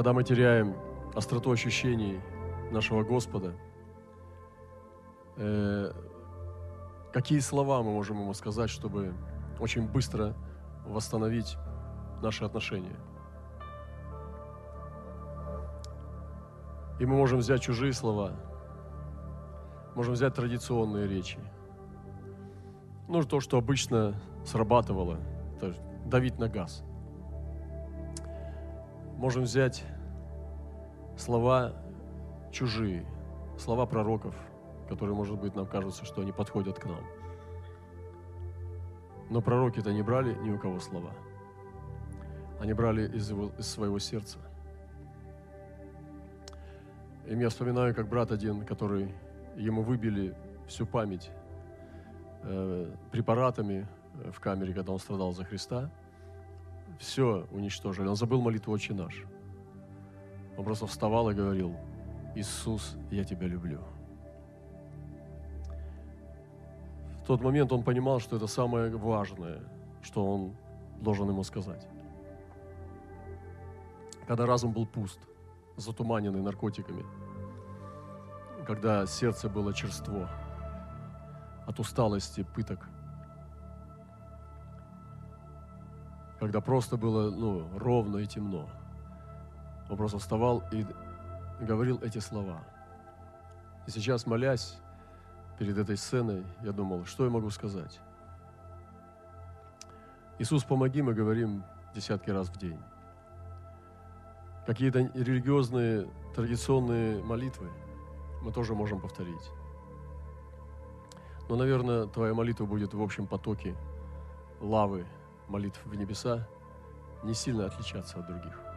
когда мы теряем остроту ощущений нашего Господа, э, какие слова мы можем ему сказать, чтобы очень быстро восстановить наши отношения. И мы можем взять чужие слова, можем взять традиционные речи. Ну, то, что обычно срабатывало, давить на газ. Можем взять слова чужие, слова пророков, которые, может быть, нам кажутся, что они подходят к нам. Но пророки-то не брали ни у кого слова. Они брали из, его, из своего сердца. И я вспоминаю, как брат один, который ему выбили всю память э, препаратами в камере, когда он страдал за Христа, все уничтожили. Он забыл молитву «Отче наш». Он просто вставал и говорил, «Иисус, я тебя люблю». В тот момент он понимал, что это самое важное, что он должен ему сказать. Когда разум был пуст, затуманенный наркотиками, когда сердце было черство от усталости, пыток, когда просто было ну, ровно и темно. Он просто вставал и говорил эти слова. И сейчас, молясь перед этой сценой, я думал, что я могу сказать? Иисус, помоги, мы говорим десятки раз в день. Какие-то религиозные, традиционные молитвы мы тоже можем повторить. Но, наверное, твоя молитва будет в общем потоке лавы молитв в небеса не сильно отличаться от других.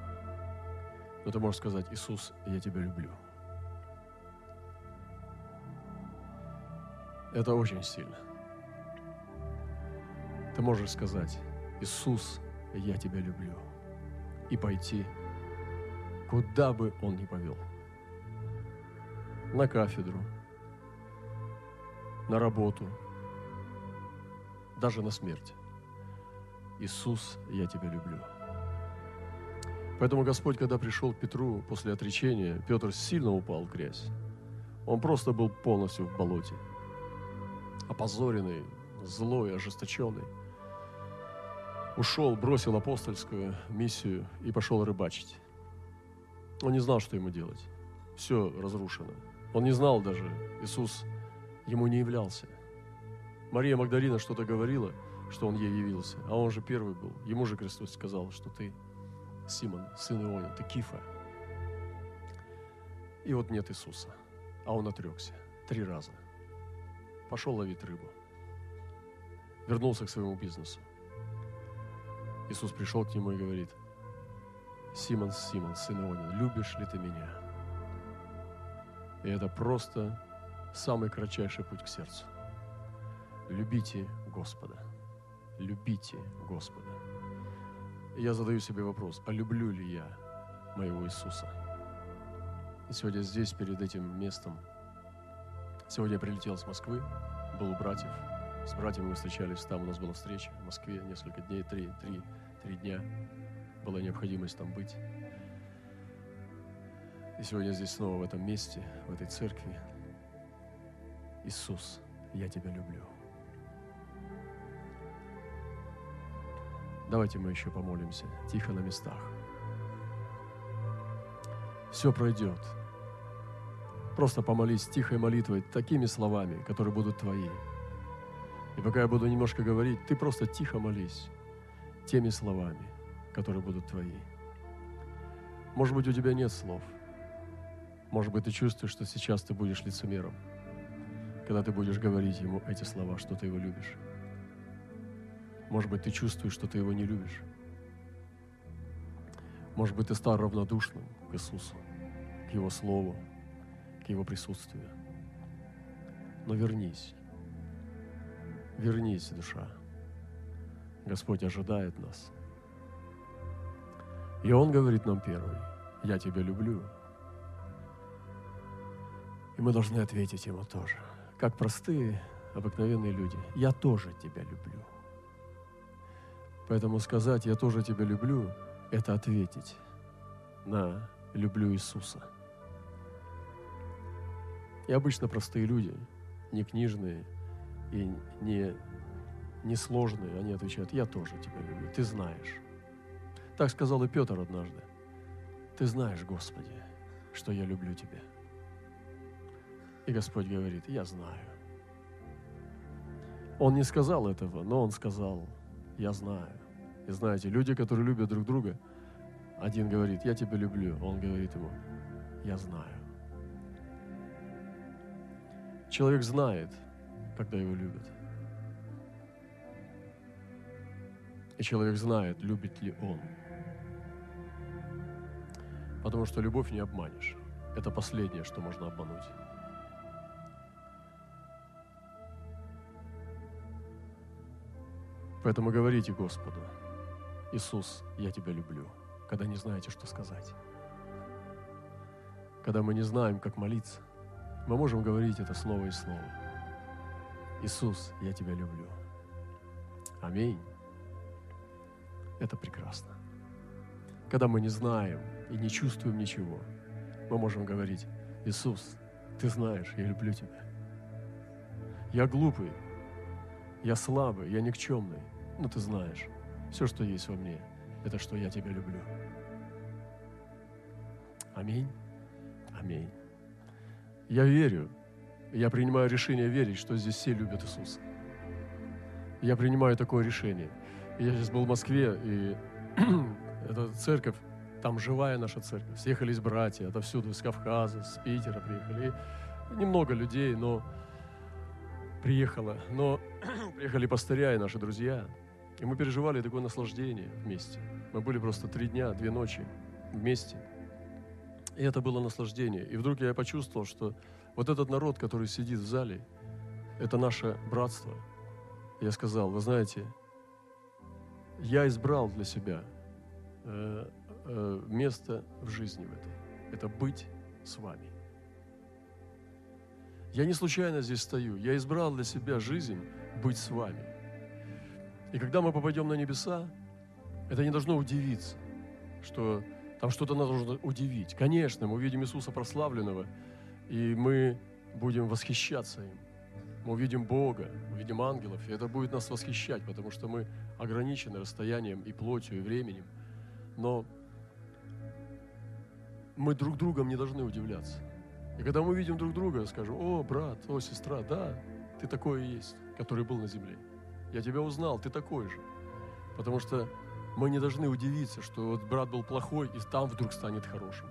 Но ты можешь сказать, Иисус, я тебя люблю. Это очень сильно. Ты можешь сказать, Иисус, я тебя люблю. И пойти, куда бы он ни повел. На кафедру, на работу, даже на смерть. Иисус, я тебя люблю. Поэтому Господь, когда пришел к Петру после отречения, Петр сильно упал в грязь. Он просто был полностью в болоте. Опозоренный, злой, ожесточенный. Ушел, бросил апостольскую миссию и пошел рыбачить. Он не знал, что ему делать. Все разрушено. Он не знал даже. Иисус ему не являлся. Мария Магдалина что-то говорила – что он ей явился. А он же первый был. Ему же Христос сказал, что ты Симон, сын Иона, ты Кифа. И вот нет Иисуса. А он отрекся. Три раза. Пошел ловить рыбу. Вернулся к своему бизнесу. Иисус пришел к нему и говорит, Симон, Симон, сын Ионин, любишь ли ты меня? И это просто самый кратчайший путь к сердцу. Любите Господа любите Господа. Я задаю себе вопрос, а люблю ли я моего Иисуса? И сегодня здесь, перед этим местом, сегодня я прилетел с Москвы, был у братьев, с братьями мы встречались, там у нас была встреча в Москве несколько дней, три, три, три дня. Была необходимость там быть. И сегодня здесь снова в этом месте, в этой церкви. Иисус, я тебя люблю. Давайте мы еще помолимся, тихо на местах. Все пройдет. Просто помолись тихой молитвой, такими словами, которые будут твои. И пока я буду немножко говорить, ты просто тихо молись теми словами, которые будут твои. Может быть, у тебя нет слов. Может быть, ты чувствуешь, что сейчас ты будешь лицемером, когда ты будешь говорить ему эти слова, что ты его любишь. Может быть, ты чувствуешь, что ты его не любишь. Может быть, ты стал равнодушным к Иисусу, к Его Слову, к Его присутствию. Но вернись. Вернись, душа. Господь ожидает нас. И Он говорит нам первый, я тебя люблю. И мы должны ответить Ему тоже, как простые, обыкновенные люди. Я тоже тебя люблю. Поэтому сказать «я тоже тебя люблю» – это ответить. на «люблю Иисуса». И обычно простые люди, не книжные и не, не сложные, они отвечают, я тоже тебя люблю, ты знаешь. Так сказал и Петр однажды. Ты знаешь, Господи, что я люблю тебя. И Господь говорит, я знаю. Он не сказал этого, но он сказал, я знаю. И знаете, люди, которые любят друг друга, один говорит, я тебя люблю, он говорит ему, я знаю. Человек знает, когда его любят. И человек знает, любит ли он. Потому что любовь не обманешь. Это последнее, что можно обмануть. Поэтому говорите Господу, Иисус, я тебя люблю, когда не знаете, что сказать. Когда мы не знаем, как молиться, мы можем говорить это слово и слово. Иисус, я тебя люблю. Аминь. Это прекрасно. Когда мы не знаем и не чувствуем ничего, мы можем говорить, Иисус, ты знаешь, я люблю тебя. Я глупый, я слабый, я никчемный, но ты знаешь, все, что есть во мне, это что я тебя люблю. Аминь. Аминь. Я верю, я принимаю решение верить, что здесь все любят Иисуса. Я принимаю такое решение. Я сейчас был в Москве, и эта церковь, там живая наша церковь. Съехались братья отовсюду, из Кавказа, с Питера приехали. И немного людей, но приехало. Но приехали пастыря и наши друзья. И мы переживали такое наслаждение вместе. Мы были просто три дня, две ночи вместе. И это было наслаждение. И вдруг я почувствовал, что вот этот народ, который сидит в зале, это наше братство. Я сказал, вы знаете, я избрал для себя э, э, место в жизни в этой. Это быть с вами. Я не случайно здесь стою. Я избрал для себя жизнь быть с вами. И когда мы попадем на небеса, это не должно удивиться, что там что-то нас должно удивить. Конечно, мы увидим Иисуса прославленного, и мы будем восхищаться им. Мы увидим Бога, увидим ангелов, и это будет нас восхищать, потому что мы ограничены расстоянием и плотью, и временем. Но мы друг другом не должны удивляться. И когда мы увидим друг друга, скажем, о, брат, о, сестра, да, ты такой и есть, который был на земле. Я тебя узнал, ты такой же. Потому что мы не должны удивиться, что вот брат был плохой, и там вдруг станет хорошим.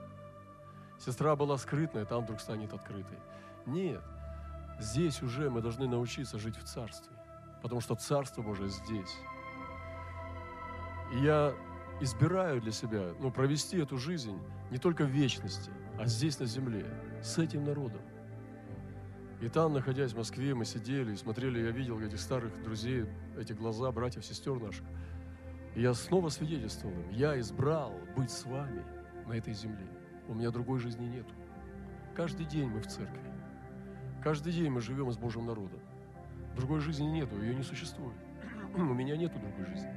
Сестра была скрытная, там вдруг станет открытой. Нет, здесь уже мы должны научиться жить в Царстве, потому что Царство Божие здесь. И я избираю для себя ну, провести эту жизнь не только в вечности, а здесь, на земле, с этим народом. И там, находясь в Москве, мы сидели и смотрели, я видел этих старых друзей, эти глаза братьев, сестер наших. И я снова свидетельствовал им, я избрал быть с вами на этой земле. У меня другой жизни нету. Каждый день мы в церкви. Каждый день мы живем с Божьим народом. Другой жизни нету, ее не существует. У меня нету другой жизни.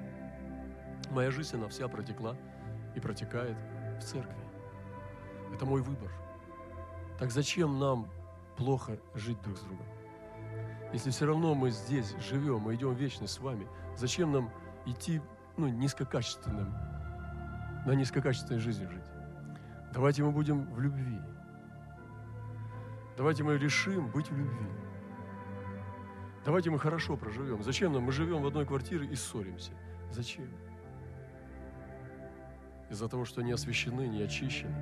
Моя жизнь, она вся протекла и протекает в церкви. Это мой выбор. Так зачем нам плохо жить друг с другом? Если все равно мы здесь живем, мы идем вечно с вами, зачем нам идти ну, низкокачественным, на низкокачественной жизни жить? Давайте мы будем в любви. Давайте мы решим быть в любви. Давайте мы хорошо проживем. Зачем нам? Мы живем в одной квартире и ссоримся. Зачем? Из-за того, что не освящены, не очищены.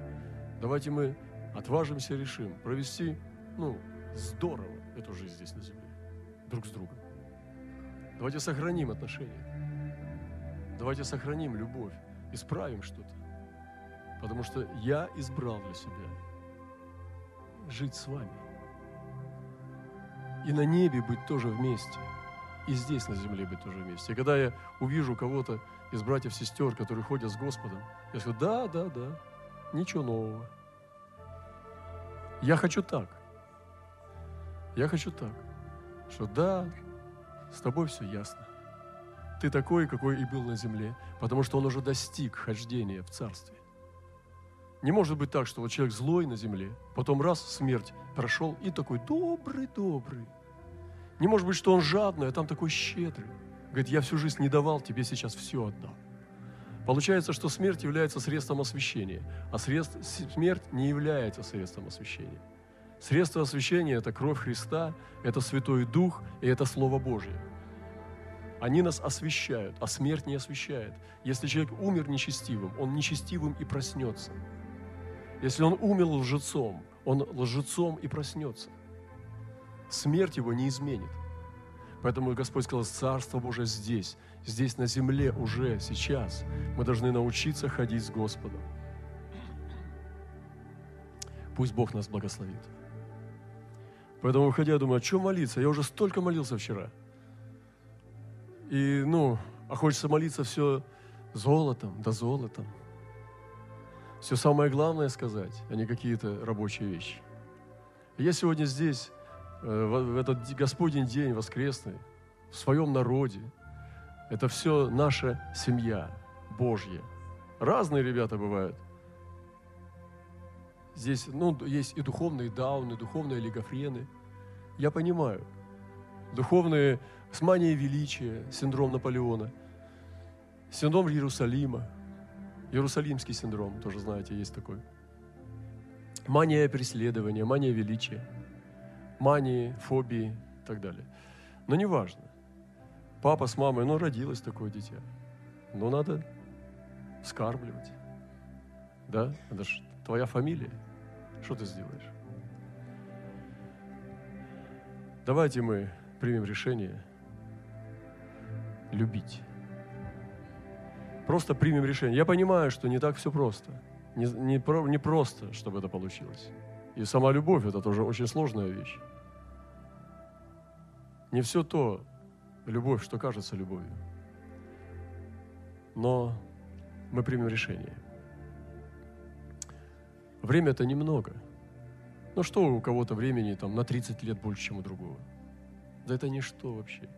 Давайте мы отважимся решим провести, ну, здорово эту жизнь здесь на земле, друг с другом. Давайте сохраним отношения. Давайте сохраним любовь, исправим что-то. Потому что я избрал для себя жить с вами. И на небе быть тоже вместе. И здесь на земле быть тоже вместе. И когда я увижу кого-то из братьев, сестер, которые ходят с Господом, я скажу, да, да, да, ничего нового. Я хочу так. Я хочу так, что да, с тобой все ясно. Ты такой, какой и был на земле, потому что он уже достиг хождения в Царстве. Не может быть так, что вот человек злой на земле, потом раз, смерть прошел, и такой добрый-добрый. Не может быть, что он жадный, а там такой щедрый. Говорит, я всю жизнь не давал, тебе сейчас все отдал. Получается, что смерть является средством освящения, а средств, смерть не является средством освящения. Средство освящения – это кровь Христа, это Святой Дух и это Слово Божье. Они нас освящают, а смерть не освящает. Если человек умер нечестивым, он нечестивым и проснется. Если он умер лжецом, он лжецом и проснется. Смерть его не изменит. Поэтому Господь сказал, Царство Божие здесь, здесь на земле уже, сейчас. Мы должны научиться ходить с Господом. Пусть Бог нас благословит. Поэтому, выходя, я думаю, о чем молиться? Я уже столько молился вчера. И, ну, а хочется молиться все золотом, да золотом. Все самое главное сказать, а не какие-то рабочие вещи. я сегодня здесь, э, в этот Господень день воскресный, в своем народе. Это все наша семья Божья. Разные ребята бывают. Здесь ну, есть и духовные дауны, духовные олигофрены. Я понимаю. Духовные с манией величия, синдром Наполеона, синдром Иерусалима, Иерусалимский синдром, тоже знаете, есть такой. Мания преследования, мания величия, мании, фобии и так далее. Но не важно. Папа с мамой, ну, родилось такое дитя. Но надо скармливать. Да? Это же твоя фамилия. Что ты сделаешь? Давайте мы примем решение любить. Просто примем решение. Я понимаю, что не так все просто. Не, не, про, не просто, чтобы это получилось. И сама любовь – это тоже очень сложная вещь. Не все то любовь, что кажется любовью. Но мы примем решение. Время это немного. Ну что у кого-то времени там на 30 лет больше, чем у другого? Да это ничто вообще.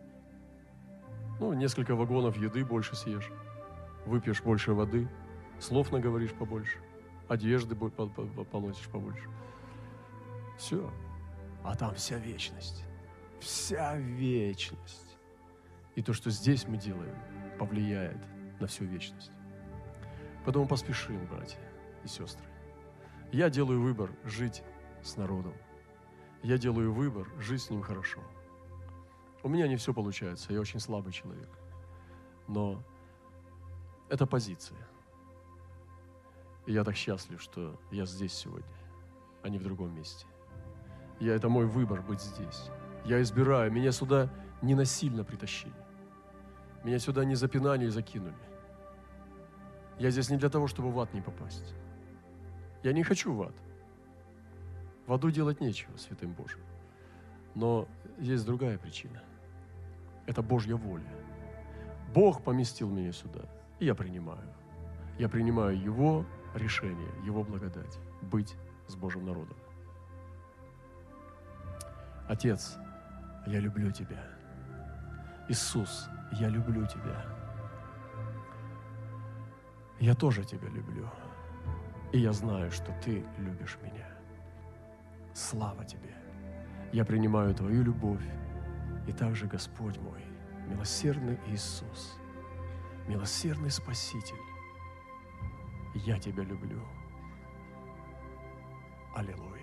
Ну, несколько вагонов еды больше съешь, выпьешь больше воды, слов наговоришь побольше, одежды поносишь побольше. Все. А там вся вечность. Вся вечность. И то, что здесь мы делаем, повлияет на всю вечность. Поэтому поспешим, братья и сестры. Я делаю выбор жить с народом. Я делаю выбор жить с ним хорошо. У меня не все получается, я очень слабый человек. Но это позиция. И я так счастлив, что я здесь сегодня, а не в другом месте. Я, это мой выбор быть здесь. Я избираю. Меня сюда не насильно притащили. Меня сюда не запинали и закинули. Я здесь не для того, чтобы в ад не попасть. Я не хочу в ад. В аду делать нечего, святым Божьим. Но есть другая причина. Это Божья воля. Бог поместил меня сюда, и я принимаю. Я принимаю Его решение, Его благодать быть с Божьим народом. Отец, я люблю Тебя. Иисус, я люблю Тебя. Я тоже Тебя люблю. И я знаю, что Ты любишь меня. Слава Тебе! Я принимаю Твою любовь. И также, Господь мой, милосердный Иисус, милосердный Спаситель, я Тебя люблю. Аллилуйя.